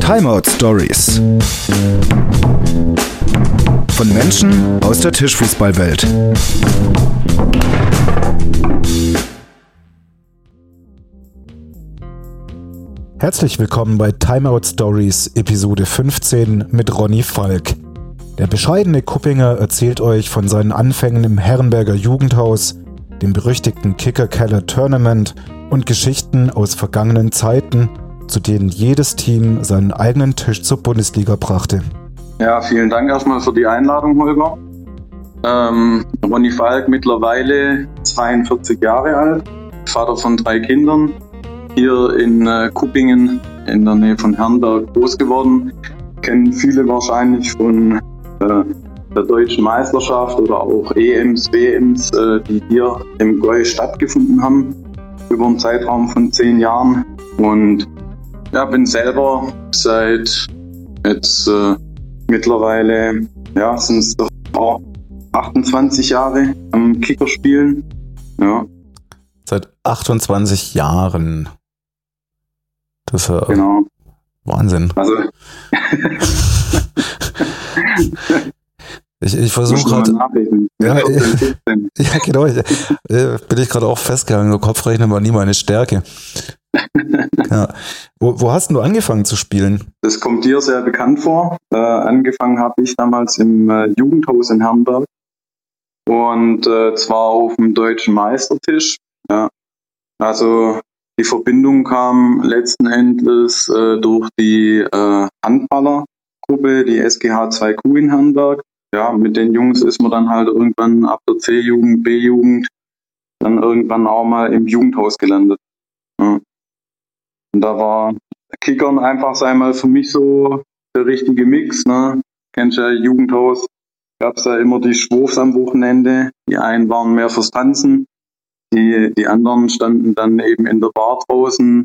Timeout Stories. Von Menschen aus der Tischfußballwelt. Herzlich willkommen bei Timeout Stories Episode 15 mit Ronny Falk. Der bescheidene Kuppinger erzählt euch von seinen Anfängen im Herrenberger Jugendhaus, dem berüchtigten Kicker Keller Tournament und Geschichten aus vergangenen Zeiten, zu denen jedes Team seinen eigenen Tisch zur Bundesliga brachte. Ja, vielen Dank erstmal für die Einladung, Holger. Ähm, Ronny Falk, mittlerweile 42 Jahre alt, Vater von drei Kindern, hier in äh, Kuppingen in der Nähe von Herrenberg groß geworden. Kennen viele wahrscheinlich von äh, der deutschen Meisterschaft oder auch EMs, WMs, äh, die hier im Goi stattgefunden haben, über einen Zeitraum von zehn Jahren. Und ja, bin selber seit jetzt äh, mittlerweile, ja, sind es doch 28 Jahre am Kicker spielen. Ja. Seit 28 Jahren. Das ist ja genau. Wahnsinn. Also Ich, ich versuche gerade. Ja, ja, genau. Ich, äh, bin ich gerade auch festgegangen. Kopfrechnen war nie meine Stärke. ja. Wo, wo, hast du angefangen zu spielen? Das kommt dir sehr bekannt vor. Äh, angefangen habe ich damals im äh, Jugendhaus in Herrenberg. Und äh, zwar auf dem deutschen Meistertisch. Ja. Also die Verbindung kam letzten Endes äh, durch die Handballergruppe, die SGH 2Q in Herrenberg ja, mit den Jungs ist man dann halt irgendwann ab der C-Jugend, B-Jugend, dann irgendwann auch mal im Jugendhaus gelandet. Ja. Und da war Kickern einfach, sei mal, für mich so der richtige Mix. Ne? Kennst ja Jugendhaus, gab es ja immer die Schwurfs am Wochenende. Die einen waren mehr fürs Tanzen, die, die anderen standen dann eben in der Bar draußen,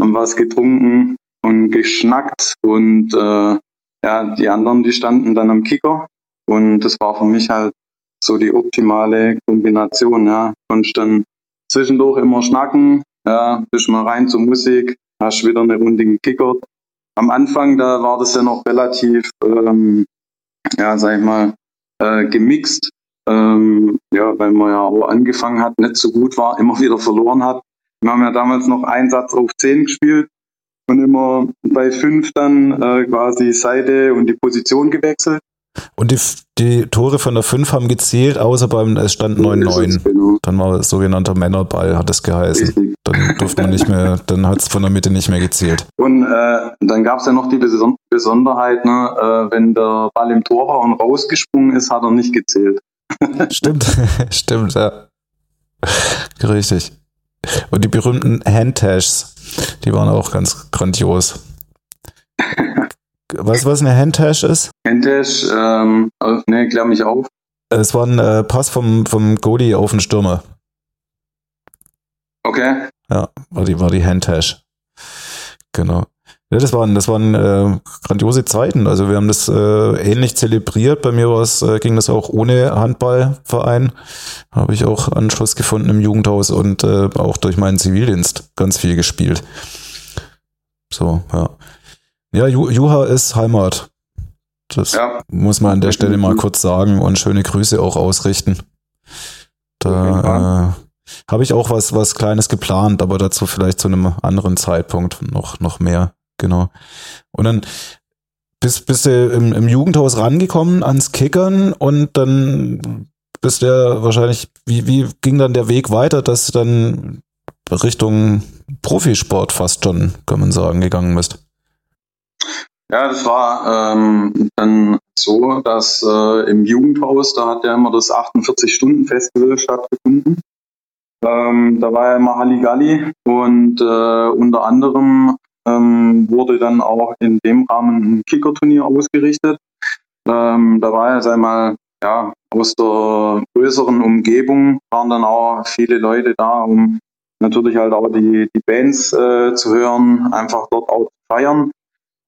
haben was getrunken und geschnackt und äh, ja, die anderen, die standen dann am Kicker und das war für mich halt so die optimale Kombination. Ja. Konntest dann zwischendurch immer schnacken, ja, bist mal rein zur Musik, hast wieder eine Runde gekickert. Am Anfang, da war das ja noch relativ, ähm, ja, sag ich mal, äh, gemixt. Ähm, ja, weil man ja auch angefangen hat, nicht so gut war, immer wieder verloren hat. Wir haben ja damals noch Einsatz auf 10 gespielt und immer bei 5 dann äh, quasi Seite und die Position gewechselt. Und die, die Tore von der 5 haben gezählt, außer beim, es stand 9-9. Genau. Dann war es sogenannter Männerball, hat es geheißen. Dann durfte man nicht mehr, dann hat es von der Mitte nicht mehr gezählt. Und äh, dann gab es ja noch die Besonderheit, ne, äh, wenn der Ball im Tor war und rausgesprungen ist, hat er nicht gezählt. stimmt, stimmt, ja. Richtig. Und die berühmten Handtashs, die waren auch ganz grandios. Weißt du, was eine Handtash ist? Handtash, ähm, ne, klär mich auf. Es war ein äh, Pass vom, vom Goalie auf den Stürmer. Okay. Ja, war die, war die Handtash. Genau. Ja, das waren, das waren äh, grandiose Zeiten. Also wir haben das äh, ähnlich zelebriert. Bei mir äh, ging das auch ohne Handballverein. Habe ich auch Anschluss gefunden im Jugendhaus und äh, auch durch meinen Zivildienst ganz viel gespielt. So, ja. Ja, Juha ist Heimat. Das ja. muss man an der Stelle mal kurz sagen und schöne Grüße auch ausrichten. Da äh, habe ich auch was, was Kleines geplant, aber dazu vielleicht zu einem anderen Zeitpunkt noch, noch mehr. Genau. Und dann bist, bist du im, im Jugendhaus rangekommen ans Kickern und dann bist du ja wahrscheinlich, wie, wie ging dann der Weg weiter, dass du dann Richtung Profisport fast schon, kann man sagen, gegangen bist? Ja, das war ähm, dann so, dass äh, im Jugendhaus, da hat ja immer das 48-Stunden-Festival stattgefunden. Ähm, da war ja immer Halligalli und äh, unter anderem ähm, wurde dann auch in dem Rahmen ein Kickerturnier ausgerichtet. Ähm, da war ja, sag mal, ja, aus der größeren Umgebung waren dann auch viele Leute da, um natürlich halt auch die, die Bands äh, zu hören, einfach dort auch zu feiern.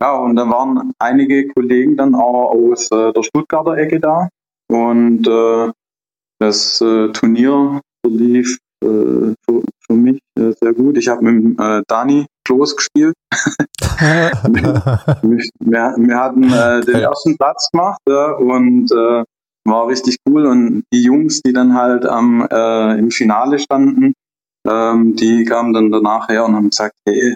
Ja, und dann waren einige Kollegen dann auch aus äh, der Stuttgarter Ecke da. Und äh, das äh, Turnier verlief äh, für, für, mich äh, sehr gut. Ich habe mit äh, Dani Klos gespielt. wir, wir, hatten äh, den ersten Platz gemacht und war richtig cool. Und die Jungs, die dann halt am, im Finale standen, ähm, die kamen dann danach her und haben gesagt, hey,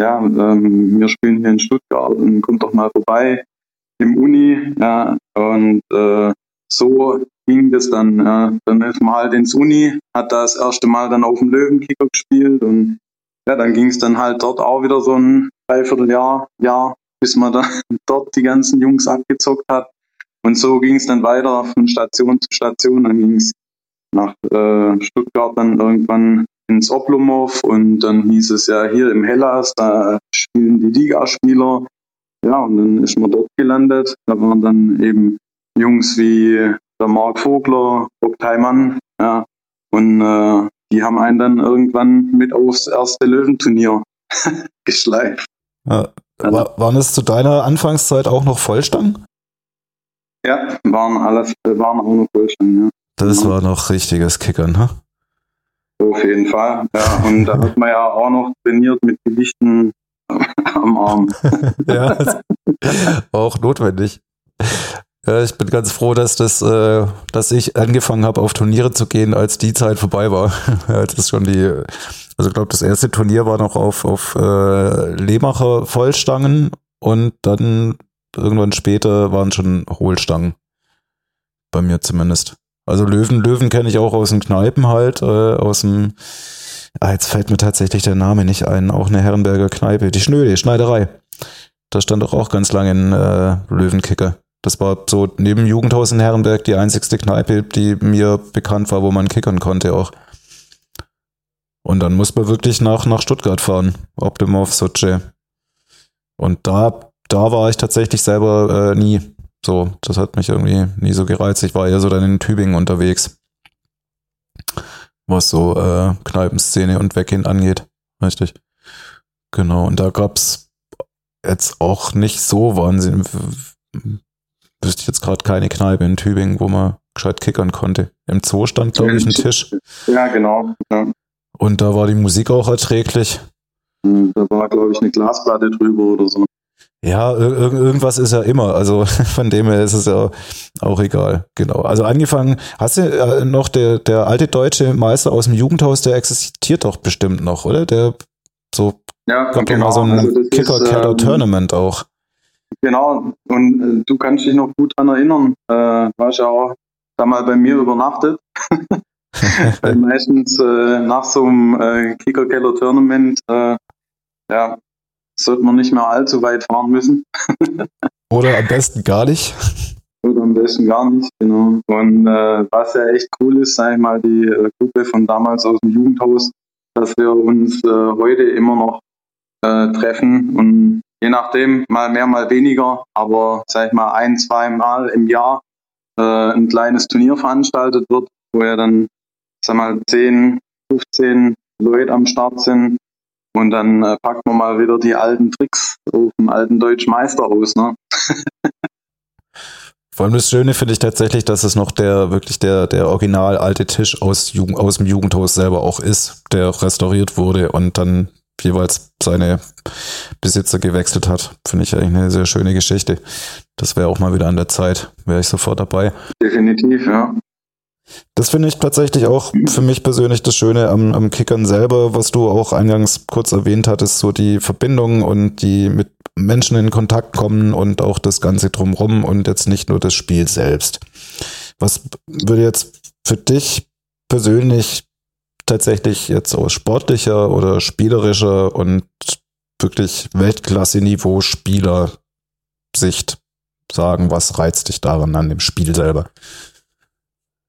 ja, ähm, wir spielen hier in Stuttgart und kommt doch mal vorbei im Uni. Ja, und äh, so ging das dann. Ja. Dann ist man halt ins Uni, hat das erste Mal dann auf dem Löwenkicker gespielt und ja, dann ging es dann halt dort auch wieder so ein Dreivierteljahr, Jahr, bis man dann dort die ganzen Jungs abgezockt hat. Und so ging es dann weiter von Station zu Station. Dann ging es nach äh, Stuttgart dann irgendwann ins Oblomov und dann hieß es ja hier im Hellas, da spielen die Ligaspieler. Ja, und dann ist man dort gelandet. Da waren dann eben Jungs wie der Marc Vogler, Bob Theimann, ja, und äh, die haben einen dann irgendwann mit aufs erste Löwenturnier geschleift. Ja, war, waren es zu deiner Anfangszeit auch noch Vollstangen? Ja, waren alles, waren auch noch Vollstangen, ja. Das ja. war noch richtiges Kickern, ne? Auf jeden Fall, ja. Und da hat man ja auch noch trainiert mit Gewichten am Arm. ja, auch notwendig. Ja, ich bin ganz froh, dass das, äh, dass ich angefangen habe, auf Turniere zu gehen, als die Zeit vorbei war. das ist schon die, also ich glaube, das erste Turnier war noch auf, auf äh, Lehmacher Vollstangen und dann irgendwann später waren schon Hohlstangen. Bei mir zumindest. Also Löwen, Löwen kenne ich auch aus den Kneipen halt, äh, aus dem, ah, jetzt fällt mir tatsächlich der Name nicht ein, auch eine Herrenberger Kneipe, die Schnöde, Schneiderei. Da stand doch auch ganz lange ein äh, Löwenkicker. Das war so neben Jugendhaus in Herrenberg die einzigste Kneipe, die mir bekannt war, wo man kickern konnte auch. Und dann muss man wirklich nach, nach Stuttgart fahren, Optimov, Sochi. Und da, da war ich tatsächlich selber äh, nie. So, das hat mich irgendwie nie so gereizt. Ich war eher so dann in Tübingen unterwegs. Was so äh, Kneipenszene und Weggehen angeht. Richtig. Genau. Und da gab's jetzt auch nicht so Wahnsinn wüsste ich jetzt gerade keine Kneipe in Tübingen, wo man gescheit kickern konnte. Im Zoo stand, glaube ich, ein Tisch. Ja, genau. Ja. Und da war die Musik auch erträglich. Hm, da war, glaube ich, eine Glasplatte drüber oder so. Ja, ir irgendwas ist ja immer. Also von dem her ist es ja auch egal. Genau. Also angefangen, hast du äh, noch der, der alte deutsche Meister aus dem Jugendhaus, der existiert doch bestimmt noch, oder? Der so ja, kommt genau. mal so ein also Kicker-Keller-Tournament ähm, auch. Genau, und äh, du kannst dich noch gut daran erinnern, äh, warst ja auch da mal bei mir übernachtet. Weil meistens äh, nach so einem äh, Kicker-Keller-Tournament, äh, ja, sollte man nicht mehr allzu weit fahren müssen. Oder am besten gar nicht. Oder am besten gar nicht, genau. Und äh, was ja echt cool ist, sag ich mal, die äh, Gruppe von damals aus dem Jugendhaus, dass wir uns äh, heute immer noch äh, treffen und je nachdem, mal mehr, mal weniger, aber sag ich mal ein, zwei Mal im Jahr äh, ein kleines Turnier veranstaltet wird, wo ja dann, sag mal, 10, 15 Leute am Start sind. Und dann äh, packt man mal wieder die alten Tricks auf dem alten Deutschen Meister aus, ne? Vor allem das Schöne finde ich tatsächlich, dass es noch der wirklich der der original alte Tisch aus, Jugend, aus dem Jugendhaus selber auch ist, der restauriert wurde und dann jeweils seine Besitzer gewechselt hat. Finde ich eigentlich eine sehr schöne Geschichte. Das wäre auch mal wieder an der Zeit. Wäre ich sofort dabei. Definitiv, ja. Das finde ich tatsächlich auch für mich persönlich das Schöne am, am Kickern selber, was du auch eingangs kurz erwähnt hattest, so die Verbindung und die mit Menschen in Kontakt kommen und auch das Ganze drumrum und jetzt nicht nur das Spiel selbst. Was würde jetzt für dich persönlich tatsächlich jetzt aus sportlicher oder spielerischer und wirklich Weltklasse-Niveau Spieler-Sicht sagen, was reizt dich daran an dem Spiel selber?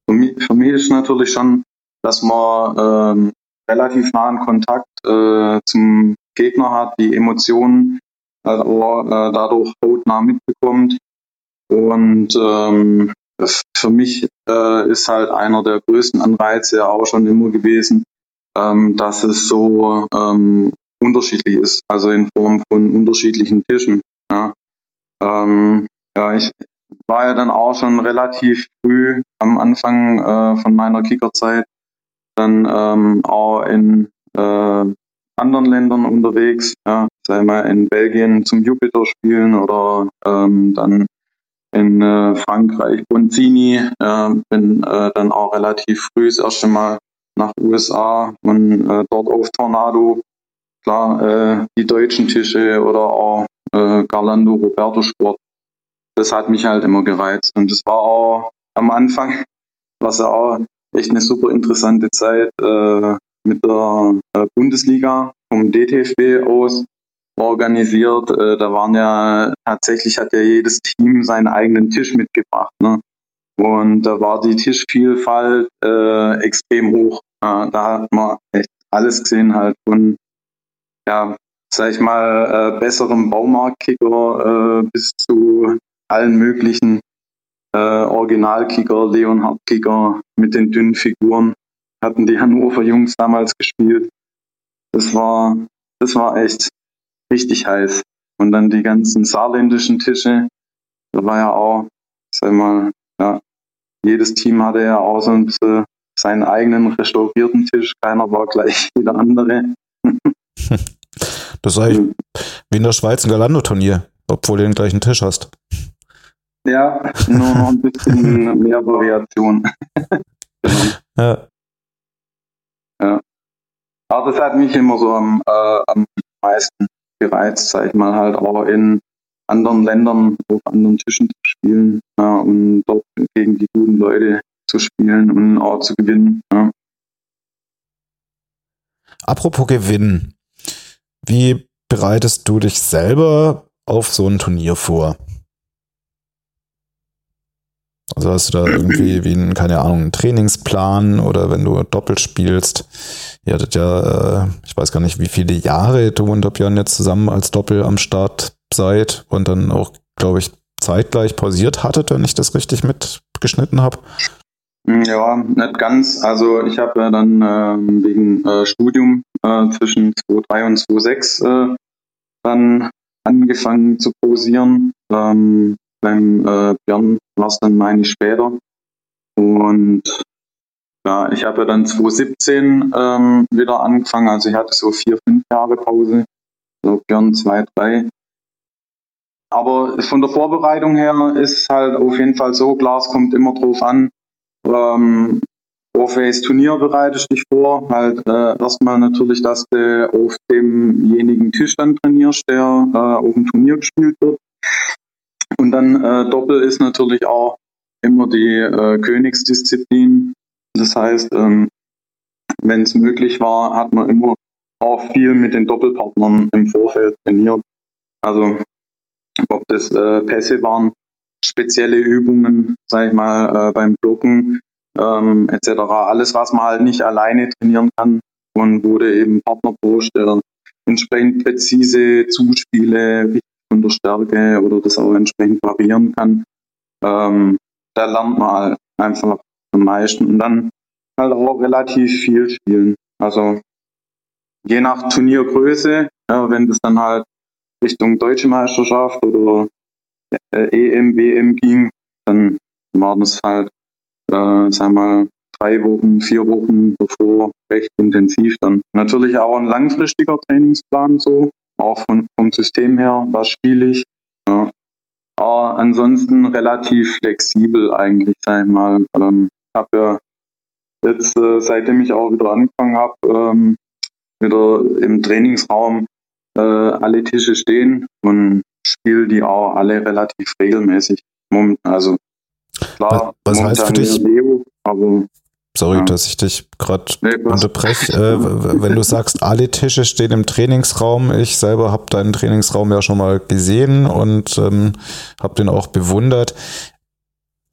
Für mich, für mich ist natürlich schon, dass man ähm, relativ nahen Kontakt äh, zum Gegner hat, die Emotionen also, äh, dadurch hautnah mitbekommt. Und ähm, für mich äh, ist halt einer der größten Anreize ja auch schon immer gewesen, ähm, dass es so ähm, unterschiedlich ist, also in Form von unterschiedlichen Tischen. Ja. Ähm, ja, ich war ja dann auch schon relativ früh am Anfang äh, von meiner Kickerzeit dann ähm, auch in äh, anderen Ländern unterwegs, ja, sei mal in Belgien zum Jupiter spielen oder ähm, dann in äh, Frankreich Bonzini, äh, bin äh, dann auch relativ früh das erste Mal nach USA und äh, dort auf Tornado. Klar, äh, die deutschen Tische oder auch äh, Garlando Roberto Sport. Das hat mich halt immer gereizt. Und das war auch am Anfang, was ja auch echt eine super interessante Zeit äh, mit der äh, Bundesliga vom DTFB aus organisiert. Äh, da waren ja tatsächlich hat ja jedes Team seinen eigenen Tisch mitgebracht. Ne? Und da war die Tischvielfalt äh, extrem hoch. Da hat man echt alles gesehen halt von ja, sag ich mal, äh, besserem Baumarktkicker äh, bis zu allen möglichen äh, Originalkicker, Leonhard-Kicker mit den dünnen Figuren. Hatten die Hannover Jungs damals gespielt. Das war, das war echt richtig heiß. Und dann die ganzen saarländischen Tische. Da war ja auch, sag mal, ja, jedes Team hatte ja auch so ein bisschen seinen eigenen restaurierten Tisch. Keiner war gleich wie der andere. Das ist eigentlich wie in der Schweiz ein Galando-Turnier, obwohl du den gleichen Tisch hast. Ja, nur noch ein bisschen mehr Variation. genau. Ja. Ja. Aber das hat mich immer so am, äh, am meisten gereizt, sag ich mal, halt auch in anderen Ländern auf anderen Tischen zu spielen ja, und dort gegen die guten Leute zu spielen und auch zu gewinnen. Ja. Apropos Gewinnen. Wie bereitest du dich selber auf so ein Turnier vor? Also hast du da irgendwie wie ein, keine Ahnung, einen Trainingsplan oder wenn du doppelt spielst, ihr hattet ja, äh, ich weiß gar nicht, wie viele Jahre du und Björn jetzt zusammen als Doppel am Start seid und dann auch, glaube ich, zeitgleich pausiert hattet, wenn ich das richtig mitgeschnitten habe. Ja, nicht ganz. Also ich habe ja dann äh, wegen äh, Studium äh, zwischen 2003 und 2006 äh, dann angefangen zu posieren. Ähm, beim äh, Björn war es dann meine ich später. Und ja, ich habe ja dann 2017 ähm, wieder angefangen. Also ich hatte so vier, fünf Jahre Pause. So Björn zwei, drei. Aber von der Vorbereitung her ist halt auf jeden Fall so, klar, es kommt immer drauf an, ähm, auf welches Turnier bereitest du dich vor? Halt äh, erstmal natürlich, dass du auf demjenigen Tisch dann trainierst, der äh, auf dem Turnier gespielt wird. Und dann äh, Doppel ist natürlich auch immer die äh, Königsdisziplin. Das heißt, ähm, wenn es möglich war, hat man immer auch viel mit den Doppelpartnern im Vorfeld trainiert. Also ob das äh, Pässe waren, spezielle Übungen, sag ich mal, äh, beim Blocken ähm, etc. Alles, was man halt nicht alleine trainieren kann und wurde eben Partner der entsprechend präzise Zuspiele von der Stärke oder das auch entsprechend variieren kann. Ähm, da lernt man halt einfach am meisten und dann halt auch relativ viel spielen. Also je nach Turniergröße, ja, wenn das dann halt Richtung Deutsche Meisterschaft oder äh, EM, WM ging, dann war das halt, äh, sag mal, drei Wochen, vier Wochen bevor recht intensiv dann. Natürlich auch ein langfristiger Trainingsplan so, auch von, vom System her, was spiele ich. Ja. Aber ansonsten relativ flexibel eigentlich, sag ich mal. Ähm, habe ja jetzt, äh, seitdem ich auch wieder angefangen habe, ähm, wieder im Trainingsraum äh, alle Tische stehen und spiele die auch alle relativ regelmäßig. Also klar, was, was heißt für dich? Leo, aber Sorry, ja. dass ich dich gerade nee, unterbreche. äh, wenn du sagst, alle Tische stehen im Trainingsraum, ich selber habe deinen Trainingsraum ja schon mal gesehen und ähm, habe den auch bewundert.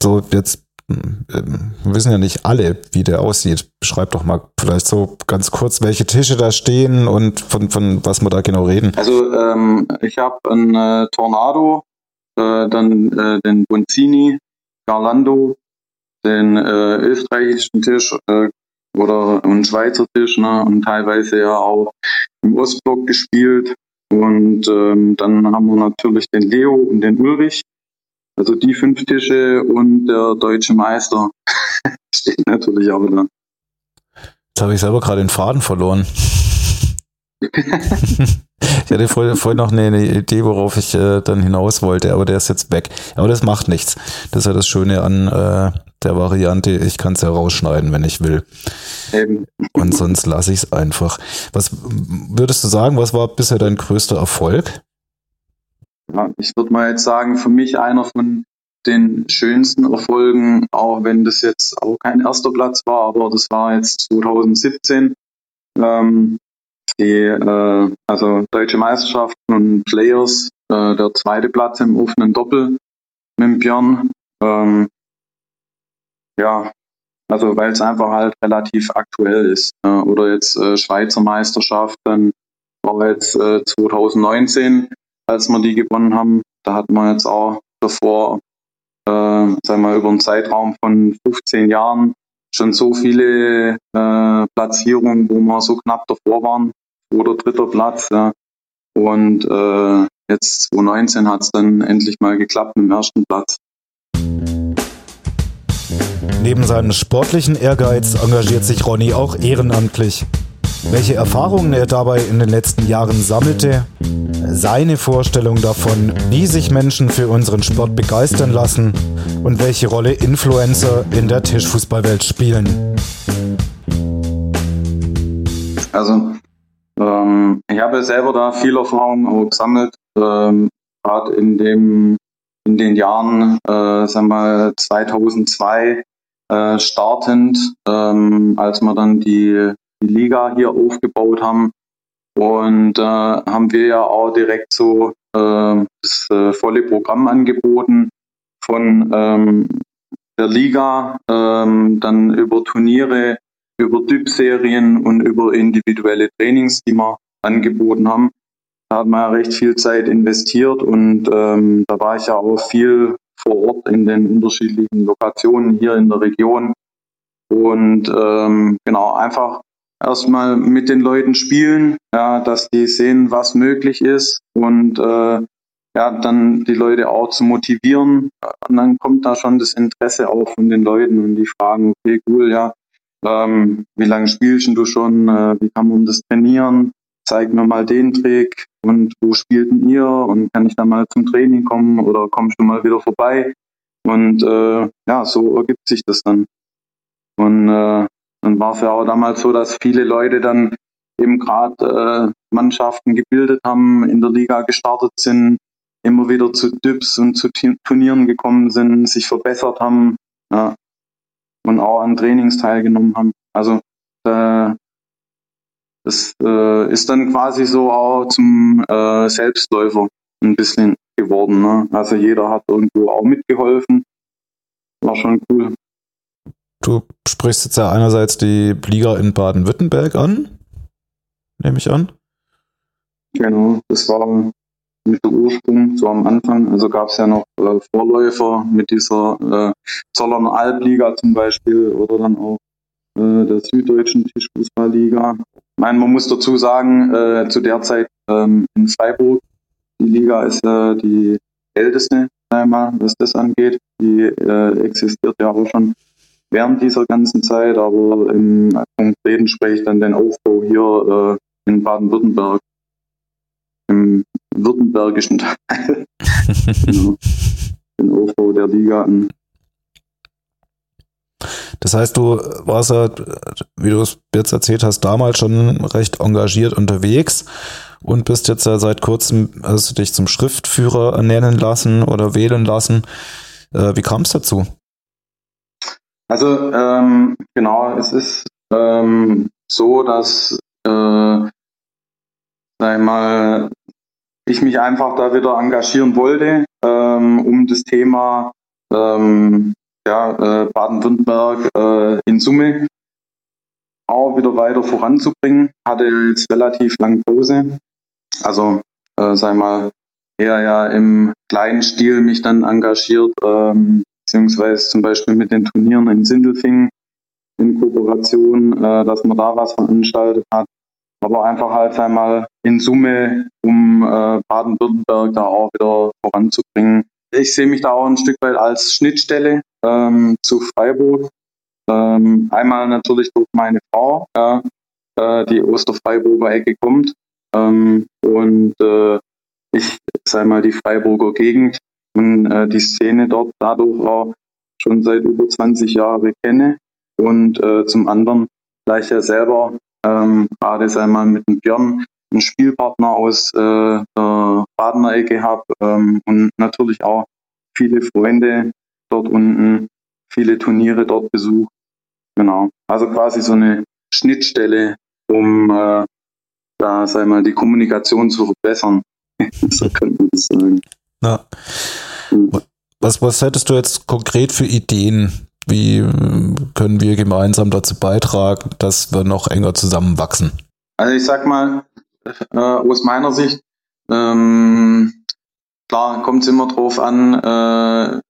So, jetzt ähm, wissen ja nicht alle, wie der aussieht. Beschreib doch mal vielleicht so ganz kurz, welche Tische da stehen und von, von was wir da genau reden. Also ähm, ich habe einen äh, Tornado, äh, dann äh, den Bonzini, Garlando, den äh, österreichischen Tisch äh, oder einen Schweizer Tisch ne, und teilweise ja auch im Ostblock gespielt. Und ähm, dann haben wir natürlich den Leo und den Ulrich. Also die fünf Tische und der deutsche Meister steht natürlich auch da. Jetzt habe ich selber gerade den Faden verloren. ich hatte vorhin vorher noch eine, eine, Idee, worauf ich äh, dann hinaus wollte, aber der ist jetzt weg. Aber das macht nichts. Das ist ja das Schöne an äh, der Variante. Ich kann es ja rausschneiden, wenn ich will. Eben. Und sonst lasse ich es einfach. Was würdest du sagen, was war bisher dein größter Erfolg? Ja, ich würde mal jetzt sagen, für mich einer von den schönsten Erfolgen, auch wenn das jetzt auch kein erster Platz war, aber das war jetzt 2017. Ähm, die äh, also deutsche Meisterschaften und Players, äh, der zweite Platz im offenen Doppel mit Björn. Ähm, ja, also weil es einfach halt relativ aktuell ist. Äh, oder jetzt äh, Schweizer Meisterschaft, dann war jetzt äh, 2019, als wir die gewonnen haben. Da hatten wir jetzt auch davor, äh, sagen wir über einen Zeitraum von 15 Jahren schon so viele äh, Platzierungen, wo wir so knapp davor waren, oder dritter Platz. Ja. Und äh, jetzt 2019 hat es dann endlich mal geklappt mit dem ersten Platz. Neben seinem sportlichen Ehrgeiz engagiert sich Ronny auch ehrenamtlich. Welche Erfahrungen er dabei in den letzten Jahren sammelte, seine Vorstellung davon, wie sich Menschen für unseren Sport begeistern lassen und welche Rolle Influencer in der Tischfußballwelt spielen. Also ähm, ich habe selber da viel Erfahrung auch gesammelt, ähm, gerade in in den Jahren, äh, sagen wir 2002 äh, startend, ähm, als wir dann die, die Liga hier aufgebaut haben. Und äh, haben wir ja auch direkt so äh, das äh, volle Programm angeboten von ähm, der Liga, ähm, dann über Turniere über Typserien und über individuelle Trainings, die wir angeboten haben. Da hat man ja recht viel Zeit investiert und ähm, da war ich ja auch viel vor Ort in den unterschiedlichen Lokationen hier in der Region. Und ähm, genau, einfach erstmal mit den Leuten spielen, ja, dass die sehen, was möglich ist und äh, ja, dann die Leute auch zu motivieren. Und dann kommt da schon das Interesse auch von den Leuten und die fragen, okay, cool, ja, ähm, wie lange spielst du schon? Äh, wie kann man das trainieren? Zeig mir mal den Trick und wo spielten ihr? Und kann ich da mal zum Training kommen oder kommst du mal wieder vorbei? Und äh, ja, so ergibt sich das dann. Und äh, dann war es ja auch damals so, dass viele Leute dann eben gerade äh, Mannschaften gebildet haben, in der Liga gestartet sind, immer wieder zu Dips und zu Turnieren gekommen sind, sich verbessert haben. Ja, und auch an Trainings teilgenommen haben. Also äh, das äh, ist dann quasi so auch zum äh, Selbstläufer ein bisschen geworden. Ne? Also jeder hat irgendwo auch mitgeholfen. War schon cool. Du sprichst jetzt ja einerseits die Liga in Baden-Württemberg an, nehme ich an. Genau, das war mit der Ursprung, so am Anfang. Also gab es ja noch äh, Vorläufer mit dieser äh, Zollerner Albliga zum Beispiel oder dann auch äh, der Süddeutschen Tischfußballliga. Meine, man muss dazu sagen, äh, zu der Zeit ähm, in Freiburg, die Liga ist ja die älteste, einmal, was das angeht. Die äh, existiert ja auch schon während dieser ganzen Zeit, aber im konkreten spreche dann den Aufbau hier äh, in Baden-Württemberg im württembergischen Teil. genau. Den Aufbau der Liga an. Das heißt, du warst ja, wie du es jetzt erzählt hast, damals schon recht engagiert unterwegs und bist jetzt ja seit kurzem, hast du dich zum Schriftführer ernennen lassen oder wählen lassen. Äh, wie kam es dazu? Also ähm, genau, es ist ähm, so, dass äh, sag ich mal, ich mich einfach da wieder engagieren wollte, ähm, um das Thema ähm, ja, äh, Baden-Württemberg äh, in Summe auch wieder weiter voranzubringen. Hatte jetzt relativ lange Pause. Also, äh, sag mal, eher ja im kleinen Stil mich dann engagiert, ähm, beziehungsweise zum Beispiel mit den Turnieren in Sindelfingen in Kooperation, äh, dass man da was veranstaltet hat aber einfach halt einmal in Summe, um äh, Baden-Württemberg da auch wieder voranzubringen. Ich sehe mich da auch ein Stück weit als Schnittstelle ähm, zu Freiburg. Ähm, einmal natürlich durch meine Frau, ja, äh, die aus der Freiburger Ecke kommt. Ähm, und äh, ich, sei mal, die Freiburger Gegend und äh, die Szene dort dadurch auch schon seit über 20 Jahren kenne. Und äh, zum anderen, da ich ja selber ähm, gerade sei mit dem Björn einen Spielpartner aus äh, der Badener Ecke habe ähm, und natürlich auch viele Freunde dort unten, viele Turniere dort besucht. Genau. Also quasi so eine Schnittstelle, um äh, da sei mal die Kommunikation zu verbessern. so könnte man das sagen. Ja. Was, was hättest du jetzt konkret für Ideen? Wie können wir gemeinsam dazu beitragen, dass wir noch enger zusammenwachsen? Also ich sag mal, äh, aus meiner Sicht, ähm, klar kommt es immer drauf an, äh,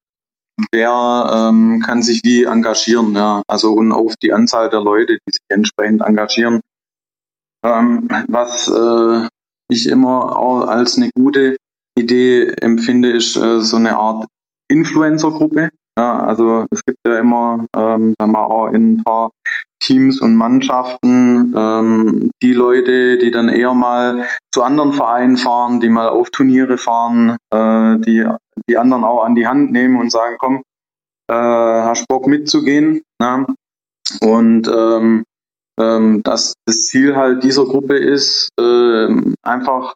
wer ähm, kann sich wie engagieren, ja. Also und auf die Anzahl der Leute, die sich entsprechend engagieren. Ähm, was äh, ich immer auch als eine gute Idee empfinde, ist äh, so eine Art Influencer-Gruppe. Ja, also es gibt ja immer, ähm, sagen wir auch in ein paar Teams und Mannschaften ähm, die Leute, die dann eher mal zu anderen Vereinen fahren, die mal auf Turniere fahren, äh, die die anderen auch an die Hand nehmen und sagen, komm, äh, hast Bock mitzugehen. Ja? Und ähm, ähm, dass das Ziel halt dieser Gruppe ist, äh, einfach,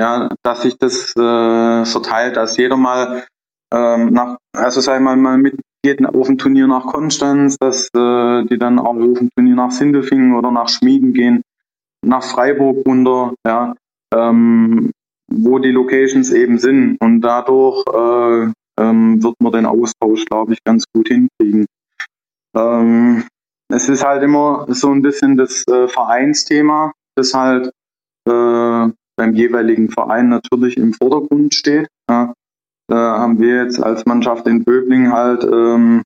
ja, dass sich das äh, verteilt, dass jeder mal ähm, nach, also sei mal, mal mitgeht auf ein Turnier nach Konstanz, dass äh, die dann auch auf ein Turnier nach Sindelfingen oder nach Schmieden gehen, nach Freiburg runter, ja, ähm, wo die Locations eben sind. Und dadurch äh, ähm, wird man den Austausch, glaube ich, ganz gut hinkriegen. Ähm, es ist halt immer so ein bisschen das äh, Vereinsthema, das halt äh, beim jeweiligen Verein natürlich im Vordergrund steht. Ja. Da haben wir jetzt als Mannschaft in Böbling halt ähm,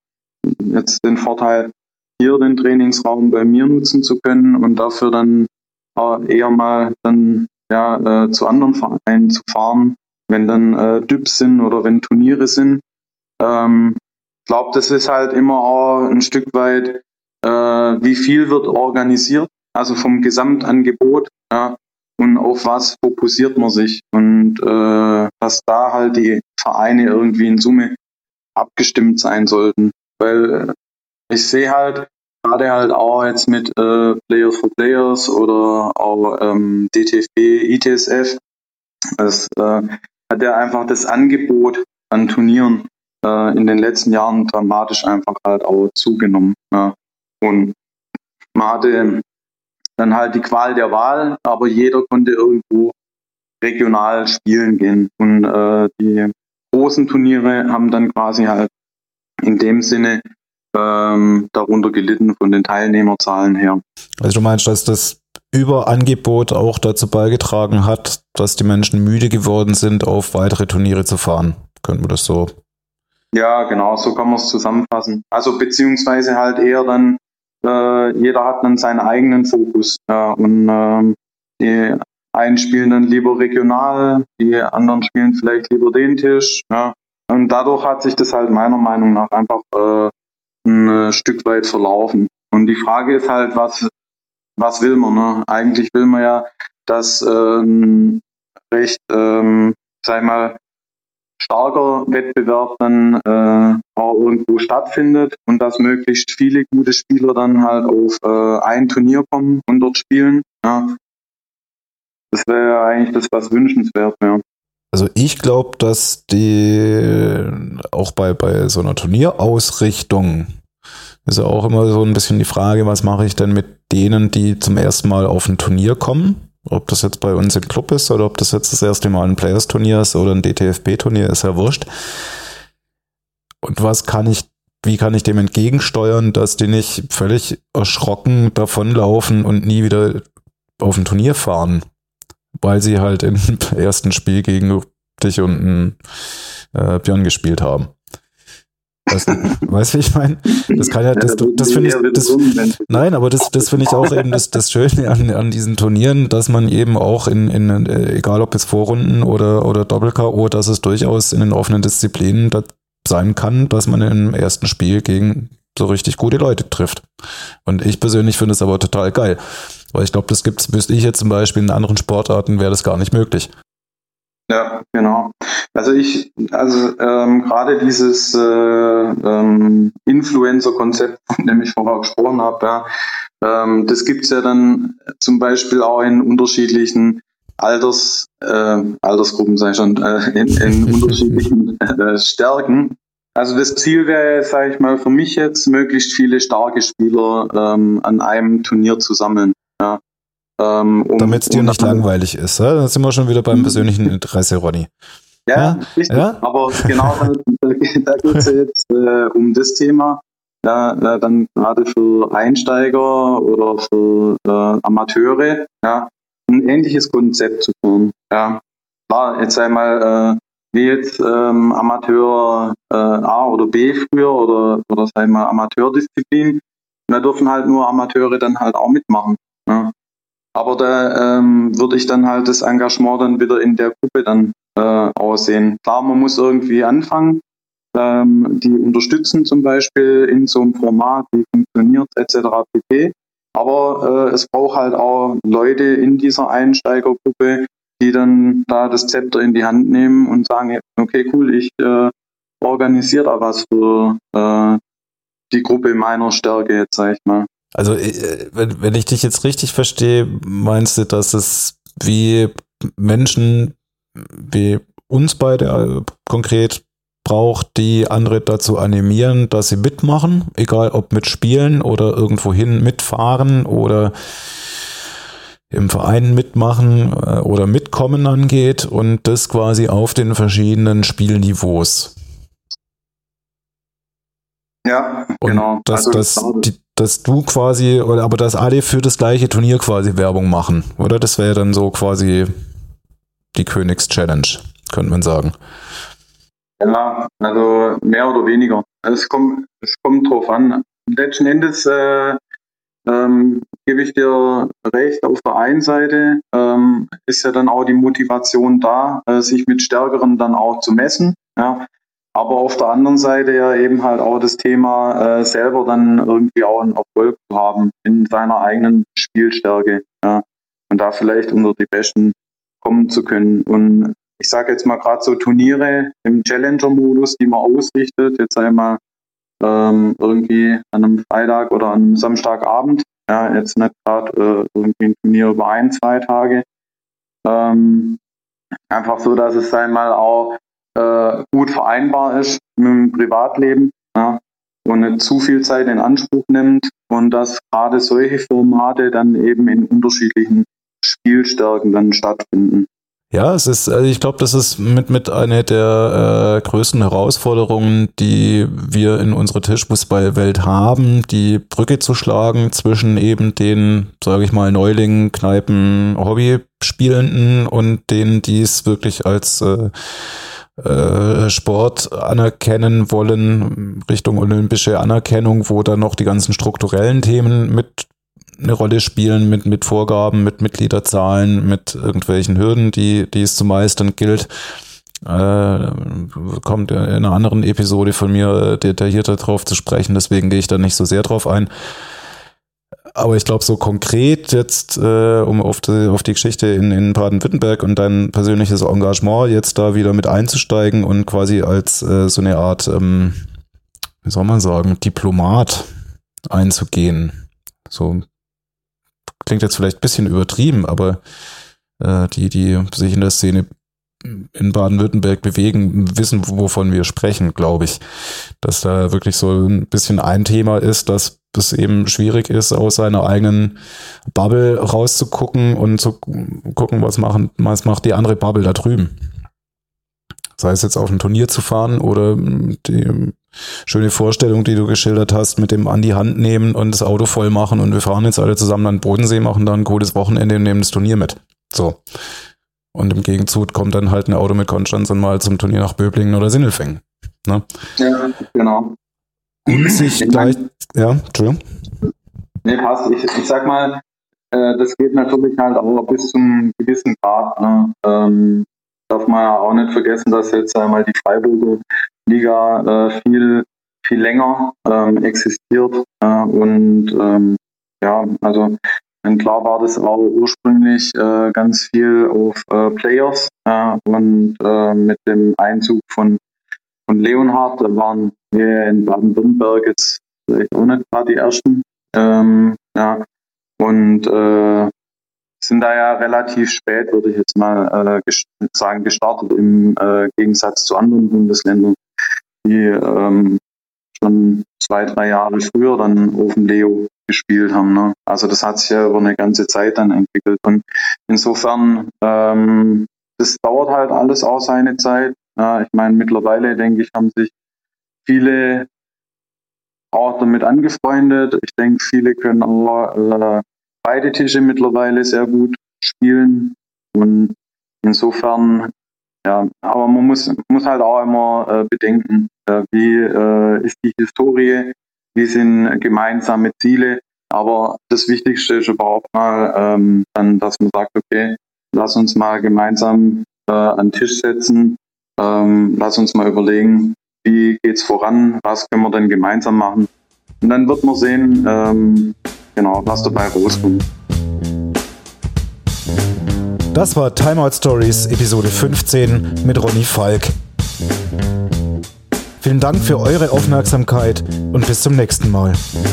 jetzt den Vorteil, hier den Trainingsraum bei mir nutzen zu können und dafür dann eher mal dann ja äh, zu anderen Vereinen zu fahren, wenn dann äh, Dübs sind oder wenn Turniere sind. Ähm, glaube, das ist halt immer auch ein Stück weit, äh, wie viel wird organisiert, also vom Gesamtangebot. Ja, und auf was fokussiert man sich und äh, dass da halt die Vereine irgendwie in Summe abgestimmt sein sollten. Weil äh, ich sehe halt gerade halt auch jetzt mit äh, Players for Players oder auch ähm, DTFB, ITSF, das äh, hat ja einfach das Angebot an Turnieren äh, in den letzten Jahren dramatisch einfach halt auch zugenommen. Ja. Und man hatte dann halt die Qual der Wahl, aber jeder konnte irgendwo regional spielen gehen. Und äh, die großen Turniere haben dann quasi halt in dem Sinne ähm, darunter gelitten von den Teilnehmerzahlen her. Also du meinst, dass das Überangebot auch dazu beigetragen hat, dass die Menschen müde geworden sind, auf weitere Turniere zu fahren. Können wir das so? Ja, genau, so kann man es zusammenfassen. Also beziehungsweise halt eher dann äh, jeder hat dann seinen eigenen Fokus. Ja, und ähm, die einen spielen dann lieber regional, die anderen spielen vielleicht lieber den Tisch. Ja. Und dadurch hat sich das halt meiner Meinung nach einfach äh, ein äh, Stück weit verlaufen. Und die Frage ist halt, was, was will man? Ne? Eigentlich will man ja, dass ähm, recht, ähm, sag mal, starker Wettbewerb dann äh, auch irgendwo stattfindet und dass möglichst viele gute Spieler dann halt auf äh, ein Turnier kommen und dort spielen. Ja. Das wäre ja eigentlich das, was wünschenswert wäre. Also ich glaube, dass die auch bei, bei so einer Turnierausrichtung ist ja auch immer so ein bisschen die Frage, was mache ich denn mit denen, die zum ersten Mal auf ein Turnier kommen? Ob das jetzt bei uns im Club ist oder ob das jetzt das erste Mal ein Players-Turnier ist oder ein DTFB-Turnier, ist ja wurscht. Und was kann ich, wie kann ich dem entgegensteuern, dass die nicht völlig erschrocken davonlaufen und nie wieder auf ein Turnier fahren, weil sie halt im ersten Spiel gegen dich und einen, äh, Björn gespielt haben. Das, weißt du, wie ich meine? Das kann ja, das, das finde ich, das, nein, aber das, das finde ich auch eben das, das Schöne an, an diesen Turnieren, dass man eben auch in, in, egal ob es Vorrunden oder, oder Doppel-K.O., dass es durchaus in den offenen Disziplinen sein kann, dass man im ersten Spiel gegen so richtig gute Leute trifft. Und ich persönlich finde es aber total geil. Weil ich glaube, das gibt's, wüsste ich jetzt zum Beispiel in anderen Sportarten, wäre das gar nicht möglich. Ja, genau. Also ich, also ähm, gerade dieses äh, ähm, Influencer-Konzept, von dem ich vorher gesprochen habe, ja, ähm, das gibt's ja dann zum Beispiel auch in unterschiedlichen Alters, äh, Altersgruppen, sei schon, äh, in, in unterschiedlichen äh, Stärken. Also das Ziel wäre, sage ich mal, für mich jetzt, möglichst viele starke Spieler ähm, an einem Turnier zu sammeln. Ja. Ähm, um, Damit es dir nicht langweilig ist. Ja? Da sind wir schon wieder beim persönlichen Interesse, Ronny. Ja, ja? richtig. Ja? Aber genau da, da geht es jetzt äh, um das Thema. Ja, äh, dann gerade für Einsteiger oder für äh, Amateure, ja, ein ähnliches Konzept zu fahren. Ja, klar, jetzt einmal äh, wie jetzt ähm, Amateur äh, A oder B früher oder, oder sagen wir Amateurdisziplin. Da dürfen halt nur Amateure dann halt auch mitmachen. Ne? Aber da ähm, würde ich dann halt das Engagement dann wieder in der Gruppe dann äh, aussehen. Klar, man muss irgendwie anfangen, ähm, die unterstützen zum Beispiel in so einem Format, wie funktioniert etc. pp. Aber äh, es braucht halt auch Leute in dieser Einsteigergruppe, die dann da das Zepter in die Hand nehmen und sagen, okay, cool, ich äh, organisiere da was für äh, die Gruppe meiner Stärke, jetzt sag ich mal. Also, äh, wenn, wenn ich dich jetzt richtig verstehe, meinst du, dass es wie Menschen wie uns beide äh, konkret braucht, die andere dazu animieren, dass sie mitmachen, egal ob mitspielen oder irgendwohin mitfahren oder im Verein mitmachen äh, oder mitkommen angeht und das quasi auf den verschiedenen Spielniveaus. Ja, und genau. Dass, also, dass, die, dass du quasi, oder aber dass alle für das gleiche Turnier quasi Werbung machen, oder? Das wäre dann so quasi die Königs-Challenge, könnte man sagen. Ja, also mehr oder weniger. Es kommt, es kommt drauf an. Letzten Endes äh, ähm, gebe ich dir recht, auf der einen Seite ähm, ist ja dann auch die Motivation da, äh, sich mit Stärkeren dann auch zu messen. Ja. Aber auf der anderen Seite ja eben halt auch das Thema äh, selber dann irgendwie auch einen Erfolg zu haben in seiner eigenen Spielstärke. Ja. Und da vielleicht unter die Besten kommen zu können. Und ich sage jetzt mal gerade so Turniere im Challenger-Modus, die man ausrichtet, jetzt einmal ähm, irgendwie an einem Freitag oder an einem Samstagabend. Ja, jetzt nicht gerade äh, irgendwie ein Turnier über ein, zwei Tage. Ähm, einfach so, dass es einmal auch äh, gut vereinbar ist mit dem Privatleben ja, und nicht zu viel Zeit in Anspruch nimmt und dass gerade solche Formate dann eben in unterschiedlichen Spielstärken dann stattfinden. Ja, es ist, also ich glaube, das ist mit, mit einer der äh, größten Herausforderungen, die wir in unserer Tischfußballwelt haben, die Brücke zu schlagen zwischen eben den, sage ich mal, Neulingen, Kneipen, Hobbyspielenden und denen, die es wirklich als äh, äh, Sport anerkennen wollen, Richtung olympische Anerkennung, wo dann noch die ganzen strukturellen Themen mit eine Rolle spielen mit, mit Vorgaben, mit Mitgliederzahlen, mit irgendwelchen Hürden, die, die es zu meistern gilt. Äh, kommt in einer anderen Episode von mir detaillierter drauf zu sprechen, deswegen gehe ich da nicht so sehr drauf ein. Aber ich glaube, so konkret jetzt, äh, um auf die, auf die Geschichte in, in Baden-Württemberg und dein persönliches Engagement jetzt da wieder mit einzusteigen und quasi als äh, so eine Art, ähm, wie soll man sagen, Diplomat einzugehen. So klingt jetzt vielleicht ein bisschen übertrieben, aber äh, die, die sich in der Szene in Baden-Württemberg bewegen, wissen, wovon wir sprechen, glaube ich. Dass da wirklich so ein bisschen ein Thema ist, dass es eben schwierig ist, aus seiner eigenen Bubble rauszugucken und zu gucken, was machen, was macht die andere Bubble da drüben. Sei es jetzt auf ein Turnier zu fahren oder die schöne Vorstellung, die du geschildert hast, mit dem an die Hand nehmen und das Auto voll machen und wir fahren jetzt alle zusammen an den Bodensee, machen dann ein cooles Wochenende und nehmen das Turnier mit. So. Und im Gegenzug kommt dann halt ein Auto mit Konstanz und mal zum Turnier nach Böblingen oder Sinnelfingen. Ne? Ja, genau. Sich gleich, ja, Entschuldigung. Nee, passt. Ich, ich sag mal, äh, das geht natürlich halt auch bis zum gewissen Grad. Ne? Ähm, darf man ja auch nicht vergessen, dass jetzt einmal die Freiburger Liga äh, viel, viel länger ähm, existiert. Äh, und ähm, ja, also klar war das auch ursprünglich äh, ganz viel auf äh, Players und äh, mit dem Einzug von, von Leonhard waren wir in Baden-Württemberg jetzt vielleicht auch nicht gerade die ersten. Ähm, ja, und äh, sind da ja relativ spät, würde ich jetzt mal äh, sagen, gestartet im äh, Gegensatz zu anderen Bundesländern, die ähm, schon zwei, drei Jahre früher dann dem Leo gespielt haben. Ne? Also das hat sich ja über eine ganze Zeit dann entwickelt. Und insofern, ähm, das dauert halt alles auch seine Zeit. Ja, ich meine, mittlerweile, denke ich, haben sich viele auch damit angefreundet. Ich denke, viele können äh, beide Tische mittlerweile sehr gut spielen. Und insofern, ja, aber man muss, muss halt auch immer äh, bedenken, äh, wie äh, ist die Historie, wie sind gemeinsame Ziele. Aber das Wichtigste ist überhaupt mal, ähm, dann, dass man sagt, okay, lass uns mal gemeinsam äh, an den Tisch setzen, ähm, lass uns mal überlegen, wie geht's voran, was können wir denn gemeinsam machen. Und dann wird man sehen, ähm, genau, was dabei rauskommt. Das war Timeout Stories Episode 15 mit Ronny Falk. Vielen Dank für eure Aufmerksamkeit und bis zum nächsten Mal.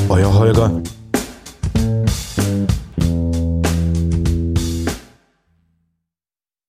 Euer Holger.